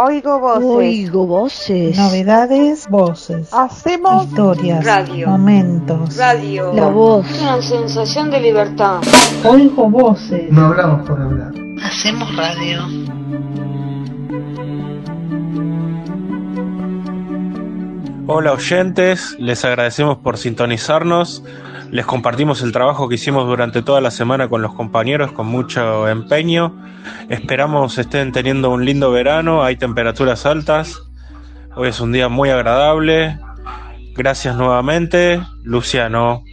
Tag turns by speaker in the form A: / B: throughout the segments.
A: Oigo voces.
B: Oigo voces.
C: Novedades, voces.
A: Hacemos
C: historias,
A: radio.
C: momentos.
A: Radio.
B: La voz.
D: Una sensación de libertad.
C: Oigo voces.
E: No hablamos por hablar.
F: Hacemos radio.
G: Hola oyentes, les agradecemos por sintonizarnos. Les compartimos el trabajo que hicimos durante toda la semana con los compañeros con mucho empeño. Esperamos estén teniendo un lindo verano, hay temperaturas altas. Hoy es un día muy agradable. Gracias nuevamente, Luciano.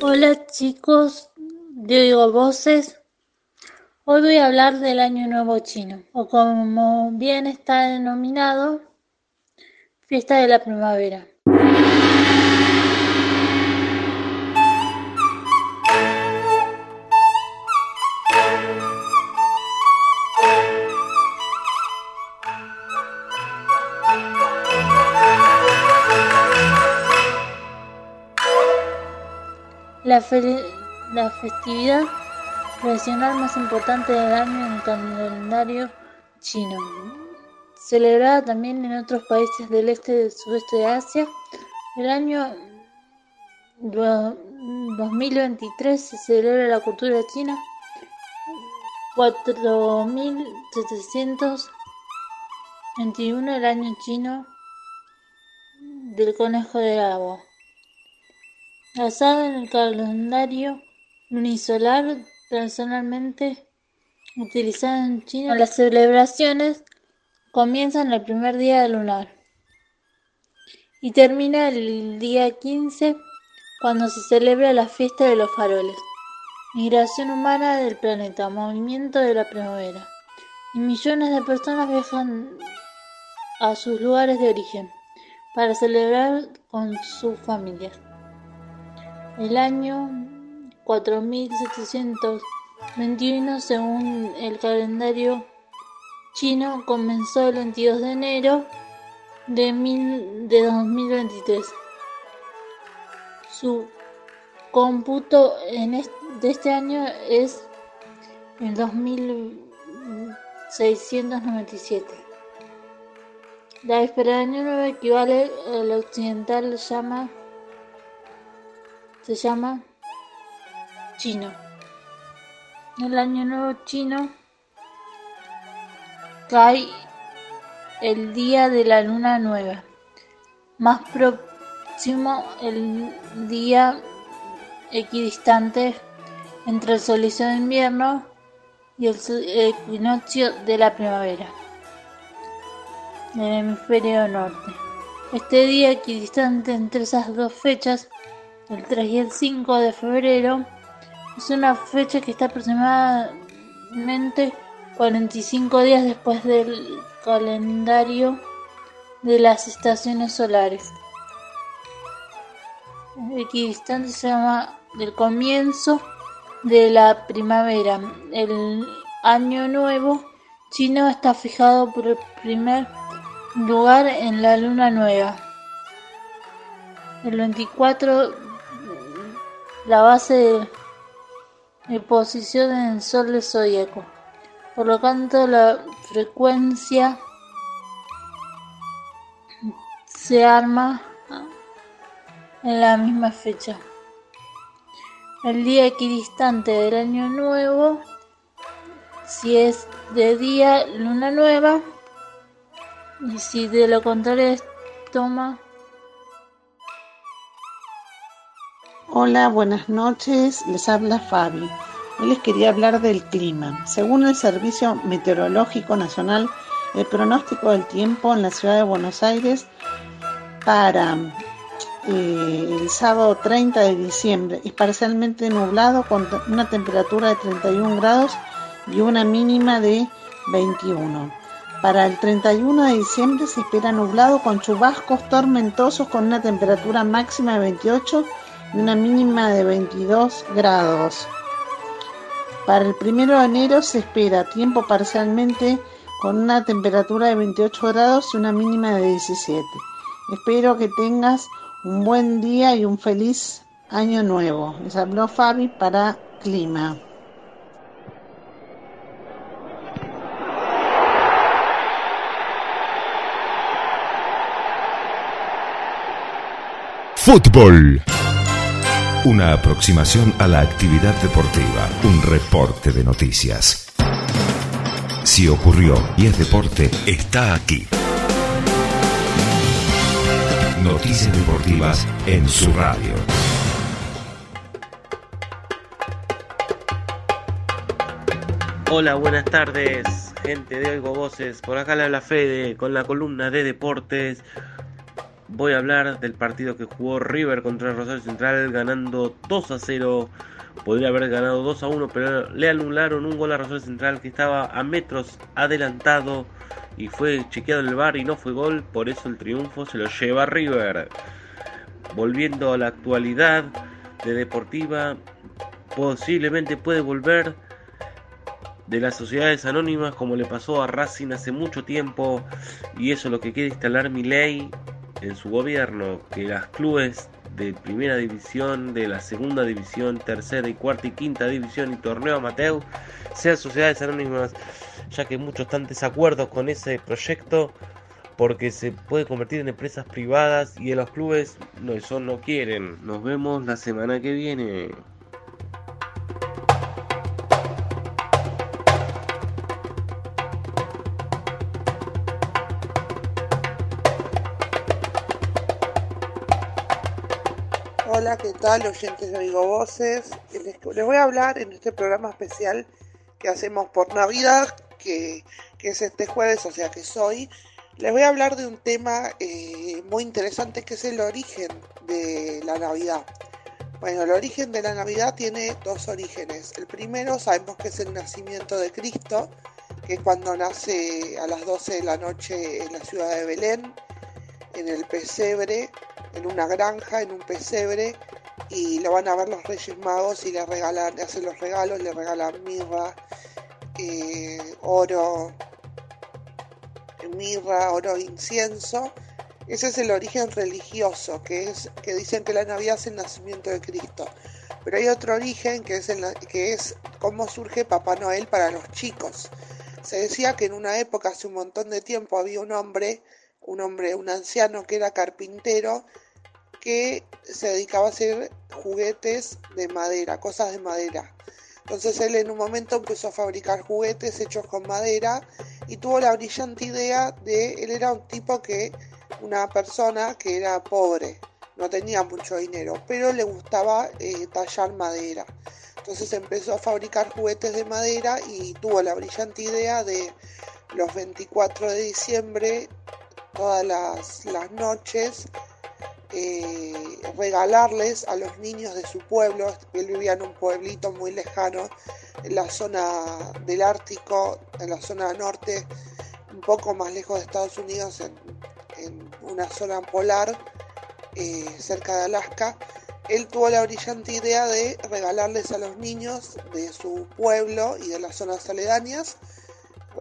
H: Hola chicos, yo voces. Hoy voy a hablar del Año Nuevo Chino, o como bien está denominado, Fiesta de la Primavera. La, la festividad tradicional más importante del año en el calendario chino. Celebrada también en otros países del este y del sudeste de Asia, el año do- 2023 se celebra la cultura china 4721 el año chino del conejo de agua. Basado en el calendario lunisolar tradicionalmente utilizado en China, las celebraciones comienzan el primer día lunar y termina el día 15 cuando se celebra la fiesta de los faroles, migración humana del planeta, movimiento de la primavera, y millones de personas viajan a sus lugares de origen para celebrar con sus familias. El año 4721 según el calendario chino comenzó el 22 de enero de, mil- de 2023. Su cómputo en est- de este año es el 2697. La víspera de año nuevo equivale al occidental llama se llama chino. El año nuevo chino cae el día de la luna nueva, más próximo el día equidistante entre el solsticio de invierno y el equinoccio de la primavera del hemisferio norte. Este día equidistante entre esas dos fechas, el 3 y el 5 de febrero, es una fecha que está aproximadamente 45 días después del calendario de las estaciones solares. Equidistante se llama el comienzo de la primavera. El año nuevo chino está fijado por el primer lugar en la luna nueva. El 24 la base de, de posición en el sol del zodíaco. Por lo tanto, la frecuencia se arma en la misma fecha. El día equidistante del año nuevo, si es de día luna nueva, y si de lo contrario es toma
I: Hola, buenas noches. Les habla Fabi. Hoy les quería hablar del clima. Según el Servicio Meteorológico Nacional, el pronóstico del tiempo en la ciudad de Buenos Aires para eh, el sábado 30 de diciembre es parcialmente nublado con una temperatura de 31 grados y una mínima de 21. Para el 31 de diciembre se espera nublado con chubascos tormentosos con una temperatura máxima de 28 y una mínima de 22 grados. Para el primero de enero se espera tiempo parcialmente con una temperatura de 28 grados y una mínima de 17. Espero que tengas un buen día y un feliz año nuevo. Les habló Fabi para Clima.
A: Fútbol. Una aproximación a la actividad deportiva, un reporte de noticias. Si ocurrió y es deporte, está aquí. Noticias deportivas en su radio.
B: Hola, buenas tardes, gente de Oigo Voces. Por acá le habla Fede con la columna de deportes. Voy a hablar del partido que jugó River contra Rosario Central ganando 2 a 0. Podría haber ganado 2 a 1, pero le anularon un gol a Rosario Central que estaba a metros adelantado y fue chequeado en el bar y no fue gol. Por eso el triunfo se lo lleva River. Volviendo a la actualidad de Deportiva, posiblemente puede volver de las sociedades anónimas como le pasó a Racing hace mucho tiempo y eso es lo que quiere instalar mi ley en su gobierno, que las clubes de primera división, de la segunda división, tercera y cuarta y quinta división y torneo amateur sean sociedades anónimas, ya que muchos están desacuerdos con ese proyecto porque se puede convertir en empresas privadas y en los clubes no, no quieren. Nos vemos la semana que viene.
E: Tal? Oyentes de Oigo Voces. Les, voy a hablar en este programa especial que hacemos por Navidad, que, que es este jueves, o sea que soy. Les voy a hablar de un tema eh, muy interesante que es el origen de la Navidad. Bueno, el origen de la Navidad tiene dos orígenes. El primero sabemos que es el nacimiento de Cristo, que es cuando nace a las 12 de la noche en la ciudad de Belén, en el pesebre, en una granja, en un pesebre, y lo van a ver los Reyes Magos y le regalan, le hacen los regalos, le regalan mirra, eh, oro, mirra, oro, incienso. Ese es el origen religioso, que es que dicen que la Navidad es el nacimiento de Cristo. Pero hay otro origen que es, el, que es cómo surge Papá Noel para los chicos. Se decía que en una época, hace un montón de tiempo, había un hombre, un hombre, un anciano que era carpintero, que se dedicaba a hacer juguetes de madera, cosas de madera. Entonces él en un momento empezó a fabricar juguetes hechos con madera y tuvo la brillante idea de, él era un tipo que, una persona que era pobre, no tenía mucho dinero, pero le gustaba eh, tallar madera. Entonces empezó a fabricar juguetes de madera y tuvo la brillante idea de los 24 de diciembre, todas las, las noches, eh, regalarles a los niños de su pueblo, él vivía en un pueblito muy lejano, en la zona del Ártico, en la zona norte, un poco más lejos de Estados Unidos, en, una zona polar, eh, cerca de Alaska. Él tuvo la brillante idea de regalarles a los niños de su pueblo y de las zonas aledañas,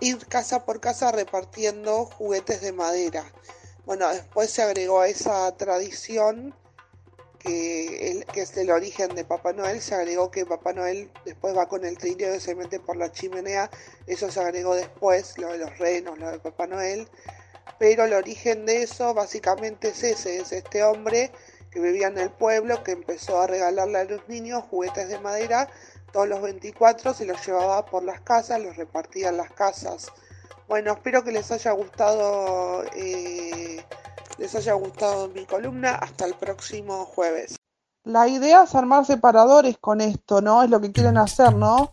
E: ir casa por casa repartiendo juguetes de madera. Bueno, después se agregó esa tradición que, que, es el origen de Papá Noel, se agregó que Papá Noel después va con el trineo y se mete por la chimenea, eso se agregó después, lo de los renos, lo de Papá Noel, pero el origen de eso básicamente es ese, es este hombre que vivía en el pueblo, que empezó a regalarle a los niños juguetes de madera, todos los 24 se los llevaba por las casas, los repartía en las casas. Bueno, espero que les haya gustado, eh, les haya gustado mi columna. Hasta el próximo jueves. La idea es armar separadores con esto, ¿no? Es lo que quieren hacer, ¿no?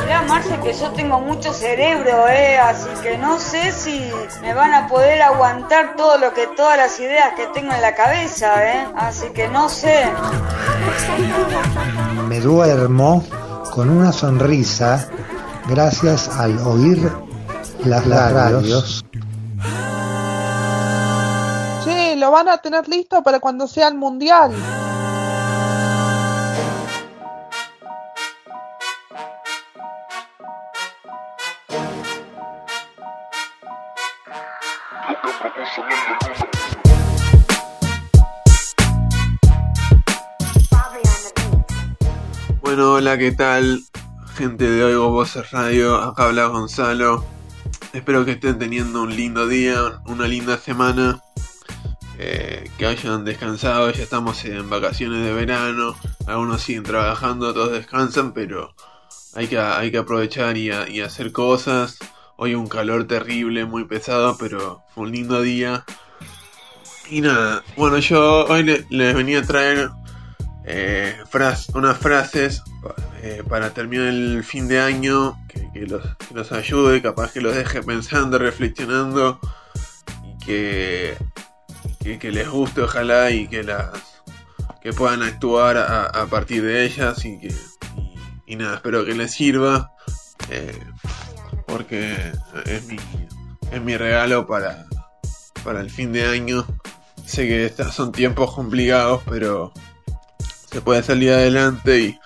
D: Mira, Marce, que yo tengo mucho cerebro, ¿eh? Así que no sé si me van a poder aguantar todo lo que, todas las ideas que tengo en la cabeza, ¿eh? Así que no sé.
F: Me duermo con una sonrisa gracias al oír las, las radios.
E: Sí, lo van a tener listo para cuando sea el mundial.
J: Hola, ¿qué tal? Gente de Oigo Voces Radio, acá habla Gonzalo. espero que estén teniendo un lindo día, una linda semana. Eh, que hayan descansado, ya estamos en vacaciones de verano, algunos siguen trabajando, todos descansan, pero hay que, hay que aprovechar y hacer cosas. Hoy un calor terrible, muy pesado, pero fue un lindo día. Y nada, bueno, yo hoy les venía a traer eh, unas frases eh, para terminar el fin de año que, los, los, ayude, capaz que los deje pensando, reflexionando y que, que, les guste ojalá y que las que puedan actuar a, partir de ellas y que y, nada, espero que les sirva eh, porque es mi, es mi regalo para, para el fin de año. Sé que son tiempos complicados, pero se puede salir adelante y,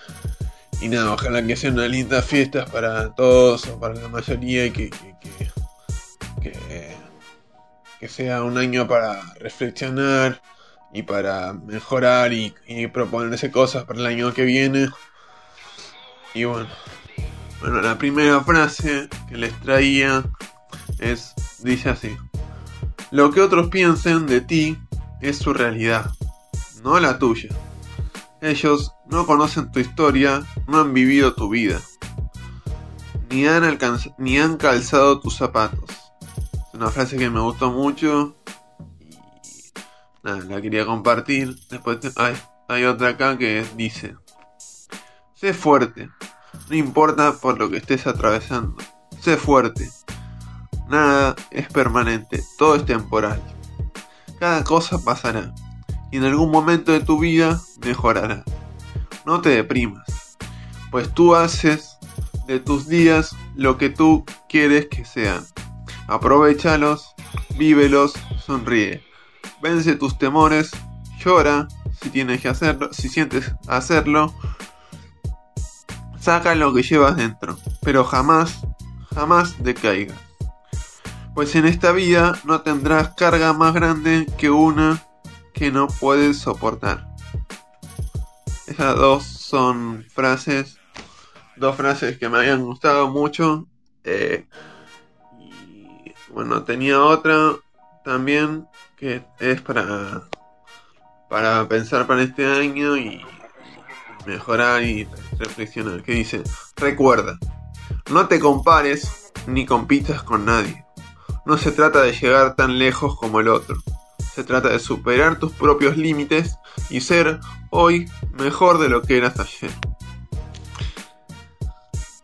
J: y nada, ojalá que sean unas lindas fiestas para todos o para la mayoría y que, que, que, sea un año para reflexionar y para mejorar y, y, proponerse cosas para el año que viene. Y bueno, bueno, la primera frase que les traía es, dice así, lo que otros piensen de ti es su realidad, no la tuya. Ellos no conocen tu historia, no han vivido tu vida, ni han, calzado tus zapatos. Es una frase que me gustó mucho y nada, la quería compartir. Después hay otra acá que dice, sé fuerte, no importa por lo que estés atravesando, sé fuerte. Nada es permanente, todo es temporal. Cada cosa pasará y en algún momento de tu vida mejorará. No te deprimas, pues tú haces de tus días lo que tú quieres que sean. Aprovechalos, vívelos, sonríe. Vence tus temores, llora si tienes que hacerlo, si sientes hacerlo. Saca lo que llevas dentro, pero jamás, jamás decaigas. Pues en esta vida no tendrás carga más grande que una que no puedes soportar. Esas dos son frases, dos frases que me habían gustado mucho. Eh, y bueno, tenía otra también que es para, para pensar para este año y mejorar y reflexionar. Que dice, recuerda, no te compares ni compitas con nadie. No se trata de llegar tan lejos como el otro se trata de superar tus propios límites y ser hoy mejor de lo que eras ayer.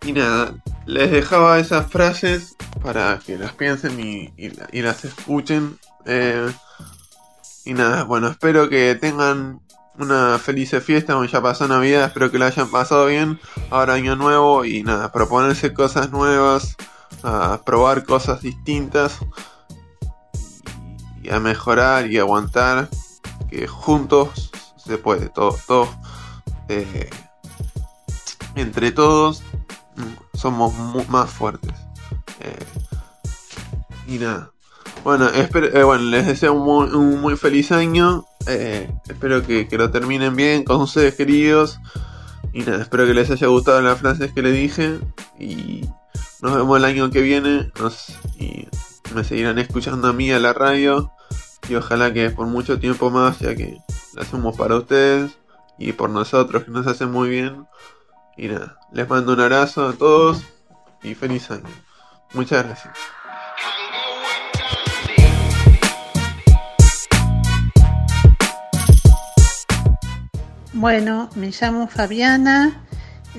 J: Y nada, les dejaba esas frases para que las piensen y, las escuchen. Eh, y nada, bueno, espero que tengan una feliz fiesta, ya pasó Navidad, espero que la hayan pasado bien. Ahora año nuevo y nada, proponerse cosas nuevas, a probar cosas distintas y a mejorar y aguantar que juntos se puede todo, todo eh, entre todos mm, somos más fuertes. Eh, y nada. Bueno, espero, eh, bueno les deseo un muy, feliz año. Espero que, lo terminen bien con ustedes queridos. Y nada, espero que les haya gustado las frases que les dije. Y nos vemos el año que viene me seguirán escuchando a mí a la radio y ojalá que por mucho tiempo más, ya que lo hacemos para ustedes y por nosotros que nos hace muy bien. Y nada, les mando un abrazo a todos y feliz año. Muchas gracias.
I: Bueno, me llamo Fabiana,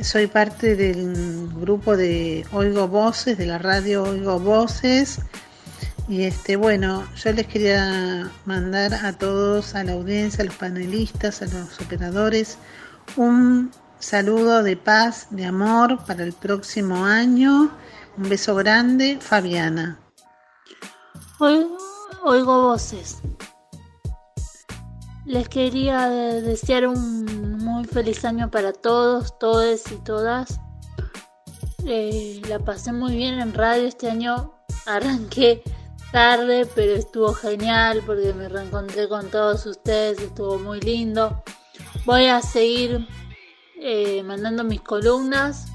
I: soy parte del grupo de Oigo Voces, de la radio Oigo Voces y este, bueno, yo les quería mandar a todos, a la audiencia, a los panelistas, a los operadores, un saludo de paz, de amor para el próximo año. Un beso grande, Fabiana.
H: Oigo, voces. Les quería desear un muy feliz año para todos, todes y todas. Eh, la pasé muy bien en radio este año. Arranqué tarde, pero estuvo genial porque me reencontré con todos ustedes, estuvo muy lindo. Voy a seguir eh, mandando mis columnas.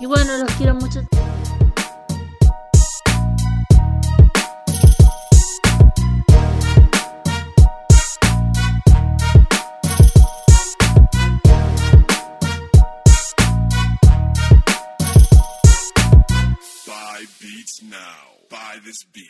H: Y bueno, los quiero mucho.
K: this be?